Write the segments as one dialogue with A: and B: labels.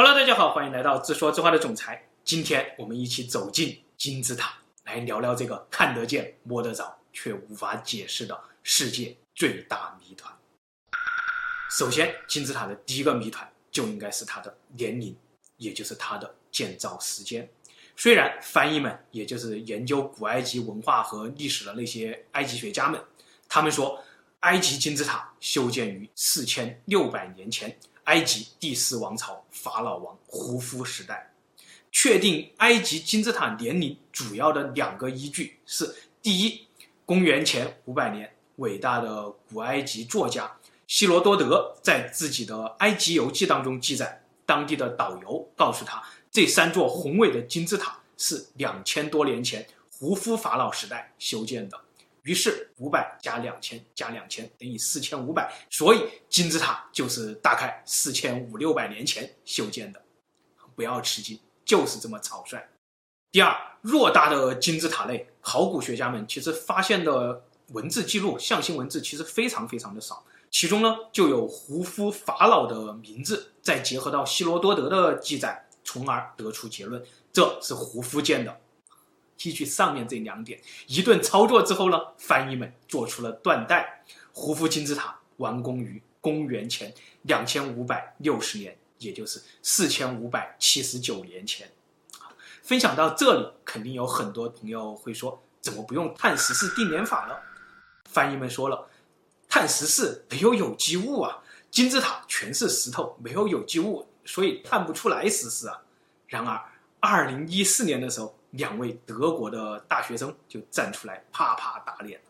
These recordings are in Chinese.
A: Hello，大家好，欢迎来到自说自话的总裁。今天我们一起走进金字塔，来聊聊这个看得见、摸得着却无法解释的世界最大谜团。首先，金字塔的第一个谜团就应该是它的年龄，也就是它的建造时间。虽然翻译们，也就是研究古埃及文化和历史的那些埃及学家们，他们说埃及金字塔修建于四千六百年前。埃及第四王朝法老王胡夫时代，确定埃及金字塔年龄主要的两个依据是：第一，公元前五百年，伟大的古埃及作家希罗多德在自己的《埃及游记》当中记载，当地的导游告诉他，这三座宏伟的金字塔是两千多年前胡夫法老时代修建的。于是五百加两千加两千等于四千五百，所以金字塔就是大概四千五六百年前修建的。不要吃惊，就是这么草率。第二，偌大的金字塔内，考古学家们其实发现的文字记录、象形文字其实非常非常的少，其中呢就有胡夫法老的名字，再结合到希罗多德的记载，从而得出结论，这是胡夫建的。提取上面这两点，一顿操作之后呢，翻译们做出了断代：胡夫金字塔完工于公元前两千五百六十年，也就是四千五百七十九年前。分享到这里，肯定有很多朋友会说：怎么不用碳十四定年法呢？翻译们说了，碳十四没有有机物啊，金字塔全是石头，没有有机物，所以碳不出来十四啊。然而，二零一四年的时候。两位德国的大学生就站出来啪啪打脸。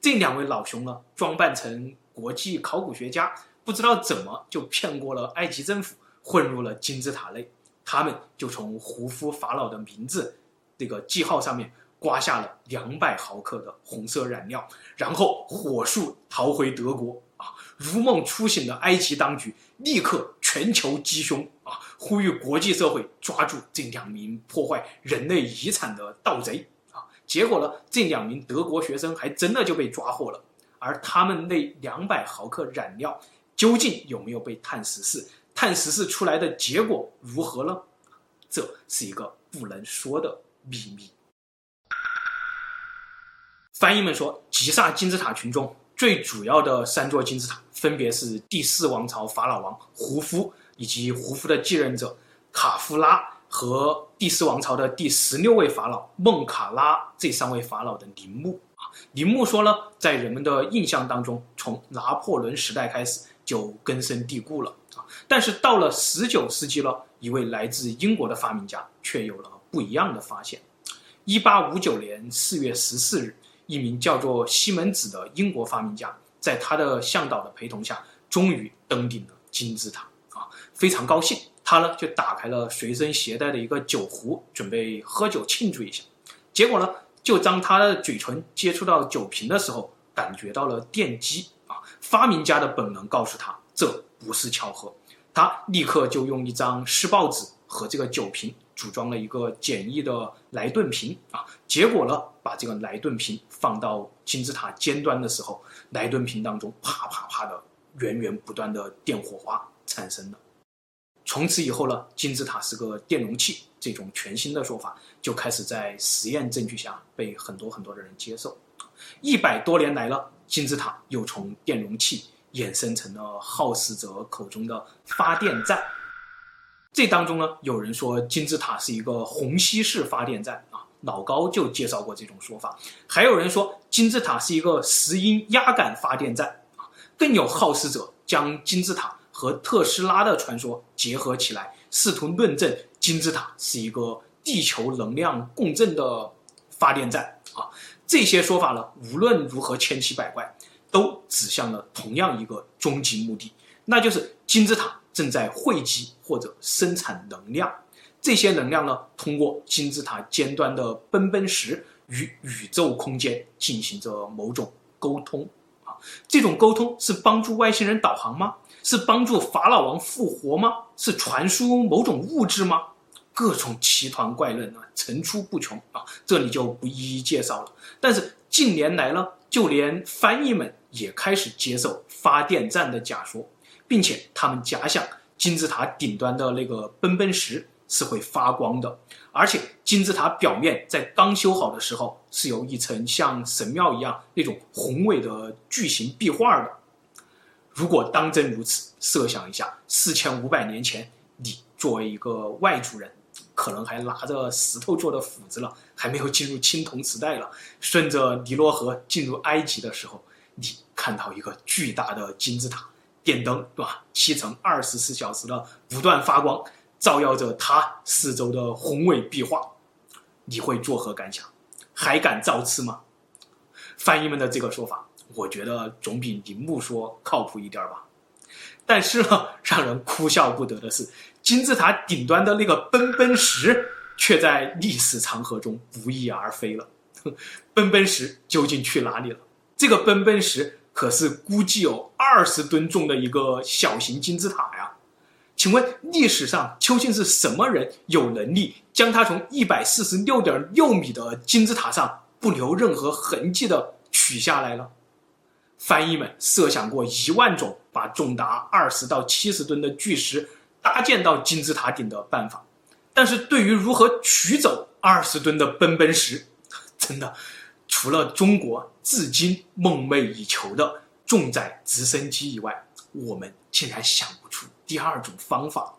A: 这两位老兄呢，装扮成国际考古学家，不知道怎么就骗过了埃及政府，混入了金字塔内。他们就从胡夫法老的名字这个记号上面刮下了两百毫克的红色染料，然后火速逃回德国。啊，如梦初醒的埃及当局立刻全球击胸！呼吁国际社会抓住这两名破坏人类遗产的盗贼啊！结果呢，这两名德国学生还真的就被抓获了。而他们那两百毫克染料究竟有没有被碳十四？碳十四出来的结果如何呢？这是一个不能说的秘密。翻译们说，吉萨金字塔群中最主要的三座金字塔，分别是第四王朝法老王胡夫。以及胡夫的继任者卡夫拉和第四王朝的第十六位法老孟卡拉这三位法老的陵墓啊，陵墓说呢，在人们的印象当中，从拿破仑时代开始就根深蒂固了啊。但是到了十九世纪了，一位来自英国的发明家却有了不一样的发现。一八五九年四月十四日，一名叫做西门子的英国发明家，在他的向导的陪同下，终于登顶了金字塔。非常高兴，他呢就打开了随身携带的一个酒壶，准备喝酒庆祝一下。结果呢，就当他的嘴唇接触到酒瓶的时候，感觉到了电击啊！发明家的本能告诉他，这不是巧合。他立刻就用一张湿报纸和这个酒瓶组装了一个简易的莱顿瓶啊。结果呢，把这个莱顿瓶放到金字塔尖端的时候，莱顿瓶当中啪啪啪的源源不断的电火花产生了。从此以后呢，金字塔是个电容器，这种全新的说法就开始在实验证据下被很多很多的人接受。一百多年来了，金字塔又从电容器衍生成了好事者口中的发电站。这当中呢，有人说金字塔是一个虹吸式发电站啊，老高就介绍过这种说法。还有人说金字塔是一个石英压感发电站啊，更有好事者将金字塔。和特斯拉的传说结合起来，试图论证金字塔是一个地球能量共振的发电站啊！这些说法呢，无论如何千奇百怪，都指向了同样一个终极目的，那就是金字塔正在汇集或者生产能量。这些能量呢，通过金字塔尖端的奔奔石与宇宙空间进行着某种沟通！这种沟通是帮助外星人导航吗？是帮助法老王复活吗？是传输某种物质吗？各种奇谈怪论啊，层出不穷啊，这里就不一一介绍了。但是近年来呢，就连翻译们也开始接受发电站的假说，并且他们假想金字塔顶端的那个奔奔石是会发光的，而且金字塔表面在刚修好的时候是有一层像神庙一样那种宏伟的巨型壁画的。如果当真如此，设想一下，四千五百年前，你作为一个外族人，可能还拿着石头做的斧子了，还没有进入青铜时代了，顺着尼罗河进入埃及的时候，你看到一个巨大的金字塔。电灯，对吧？七乘二十四小时的不断发光，照耀着它四周的宏伟壁画，你会作何感想？还敢造次吗？翻译们的这个说法，我觉得总比铃木说靠谱一点吧。但是呢，让人哭笑不得的是，金字塔顶端的那个奔奔石，却在历史长河中不翼而飞了。奔奔石究竟去哪里了？这个奔奔石。可是估计有二十吨重的一个小型金字塔，请问历史上究竟是什么人有能力将它从一百四十六点六米的金字塔上不留任何痕迹的取下来了？翻译们设想过一万种把重达二十到七十吨的巨石搭建到金字塔顶的办法，但是对于如何取走二十吨的奔奔石，真的。除了中国至今梦寐以求的重载直升机以外，我们竟然想不出第二种方法。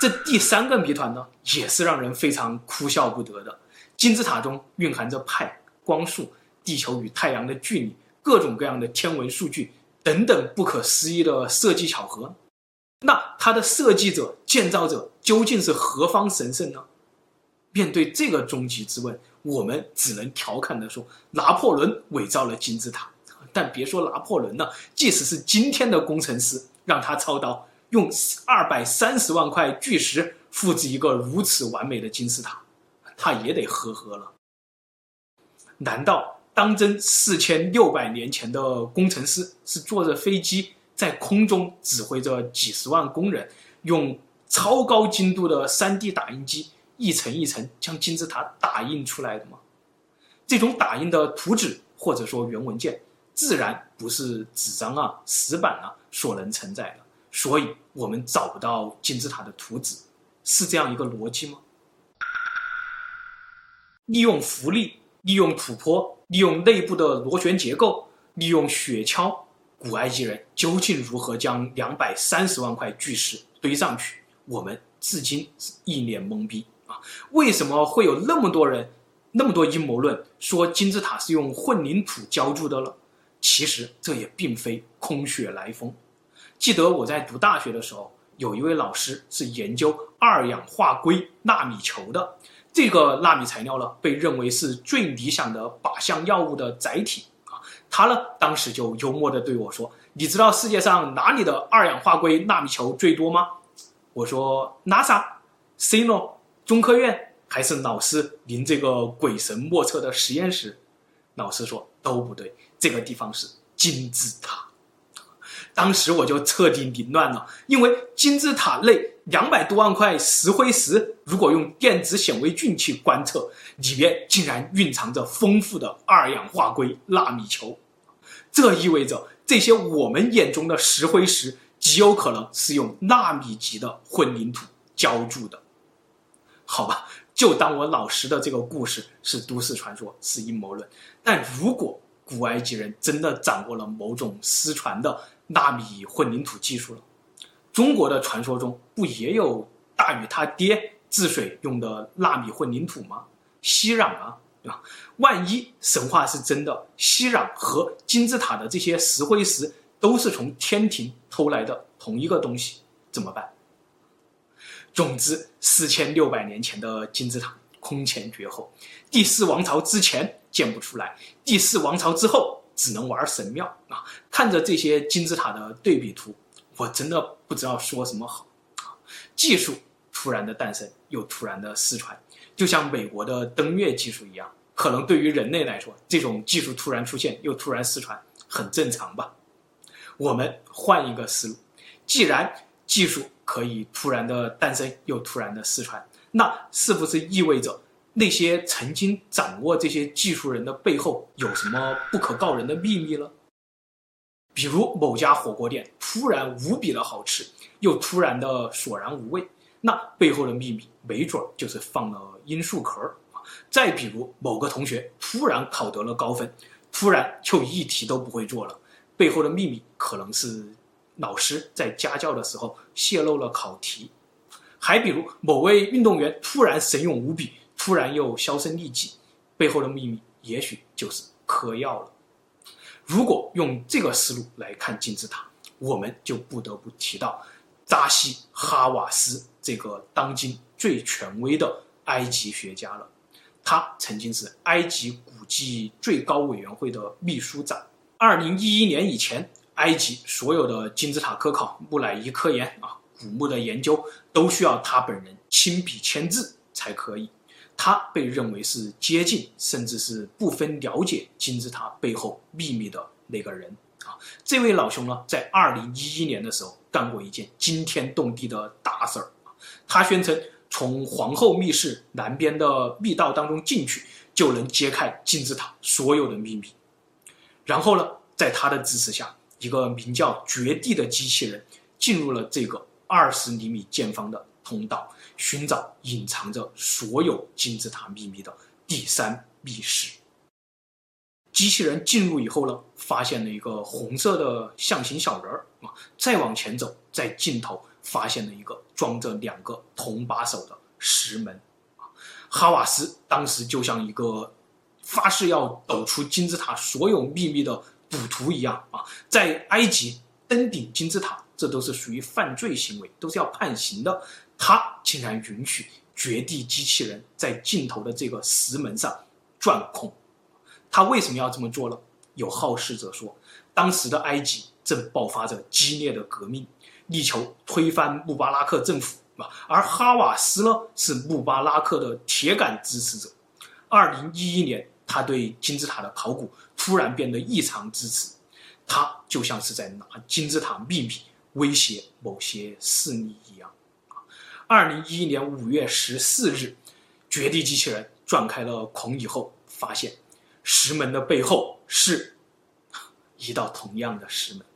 A: 这第三个谜团呢，也是让人非常哭笑不得的。金字塔中蕴含着派、光速、地球与太阳的距离、各种各样的天文数据等等不可思议的设计巧合。那它的设计者、建造者究竟是何方神圣呢？面对这个终极之问，我们只能调侃地说：“拿破仑伪造了金字塔。”但别说拿破仑了，即使是今天的工程师，让他操刀用二百三十万块巨石复制一个如此完美的金字塔，他也得呵呵了。难道当真四千六百年前的工程师是坐着飞机在空中指挥着几十万工人，用超高精度的 3D 打印机？一层一层将金字塔打印出来的吗？这种打印的图纸或者说原文件，自然不是纸张啊、石板啊所能承载的，所以我们找不到金字塔的图纸，是这样一个逻辑吗？利用浮力，利用土坡，利用内部的螺旋结构，利用雪橇，古埃及人究竟如何将两百三十万块巨石堆上去？我们至今是一脸懵逼。啊，为什么会有那么多人，那么多阴谋论说金字塔是用混凝土浇筑的了？其实这也并非空穴来风。记得我在读大学的时候，有一位老师是研究二氧化硅纳米球的。这个纳米材料呢，被认为是最理想的靶向药物的载体啊。他呢，当时就幽默地对我说：“你知道世界上哪里的二氧化硅纳米球最多吗？”我说：“NASA、CNO。”中科院还是老师您这个鬼神莫测的实验室？老师说都不对，这个地方是金字塔。当时我就彻底凌乱了，因为金字塔内两百多万块石灰石，如果用电子显微镜去观测，里面竟然蕴藏着丰富的二氧化硅纳米球。这意味着这些我们眼中的石灰石极有可能是用纳米级的混凝土浇筑的。好吧，就当我老师的这个故事是都市传说，是阴谋论。但如果古埃及人真的掌握了某种失传的纳米混凝土技术了，中国的传说中不也有大禹他爹治水用的纳米混凝土吗？熙壤啊，对吧？万一神话是真的，熙壤和金字塔的这些石灰石都是从天庭偷来的同一个东西，怎么办？总之，四千六百年前的金字塔空前绝后，第四王朝之前建不出来，第四王朝之后只能玩神庙啊！看着这些金字塔的对比图，我真的不知道说什么好。技术突然的诞生，又突然的失传，就像美国的登月技术一样，可能对于人类来说，这种技术突然出现又突然失传，很正常吧？我们换一个思路，既然技术可以突然的诞生，又突然的失传，那是不是意味着那些曾经掌握这些技术人的背后有什么不可告人的秘密呢？比如某家火锅店突然无比的好吃，又突然的索然无味，那背后的秘密没准就是放了罂粟壳啊。再比如某个同学突然考得了高分，突然就一题都不会做了，背后的秘密可能是老师在家教的时候泄露了考题。还比如某位运动员突然神勇无比，突然又销声匿迹，背后的秘密也许就是嗑药了。如果用这个思路来看金字塔，我们就不得不提到扎西·哈瓦斯这个当今最权威的埃及学家了。他曾经是埃及古迹最高委员会的秘书长。二零一一年以前，埃及所有的金字塔科考、木乃伊科研啊、古墓的研究，都需要他本人亲笔签字才可以。他被认为是接近，甚至是不分了解金字塔背后秘密的那个人啊！这位老兄呢，在二零一一年的时候干过一件惊天动地的大事儿！他宣称从皇后密室南边的密道当中进去，就能揭开金字塔所有的秘密。然后呢，在他的支持下，一个名叫绝地的机器人进入了这个二十厘米见方的通道。寻找隐藏着所有金字塔秘密的第三密室。机器人进入以后呢，发现了一个红色的象形小人儿啊，再往前走，在尽头发现了一个装着两个铜把手的石门。哈瓦斯当时就像一个发誓要抖出金字塔所有秘密的赌徒一样啊，在埃及登顶金字塔，这都是属于犯罪行为，都是要判刑的。他竟然允许绝地机器人在尽头的这个石门上钻空，他为什么要这么做呢？有好事者说，当时的埃及正爆发着激烈的革命，力求推翻穆巴拉克政府，而哈瓦斯呢是穆巴拉克的铁杆支持者。二零一一年，他对金字塔的考古突然变得异常支持，他就像是在拿金字塔秘密威胁某些势力一样。二零一一年五月十四日，绝地机器人钻开了孔以后，发现石门的背后是一道同样的石门。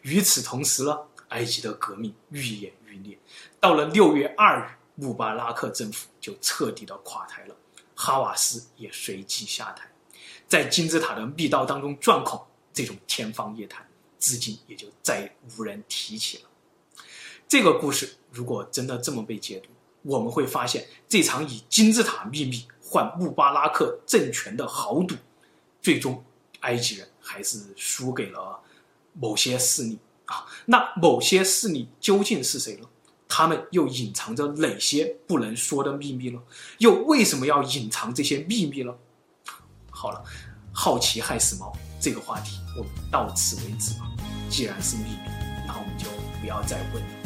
A: 与此同时呢，埃及的革命愈演愈烈。到了六月二日，穆巴拉克政府就彻底的垮台了，哈瓦斯也随即下台。在金字塔的密道当中钻孔，这种天方夜谭，至今也就再无人提起了。这个故事如果真的这么被解读，我们会发现这场以金字塔秘密换穆巴拉克政权的豪赌，最终埃及人还是输给了某些势力啊。那某些势力究竟是谁呢？他们又隐藏着哪些不能说的秘密呢？又为什么要隐藏这些秘密呢？好了，好奇害死猫这个话题我们到此为止吧。既然是秘密，那我们就不要再问了。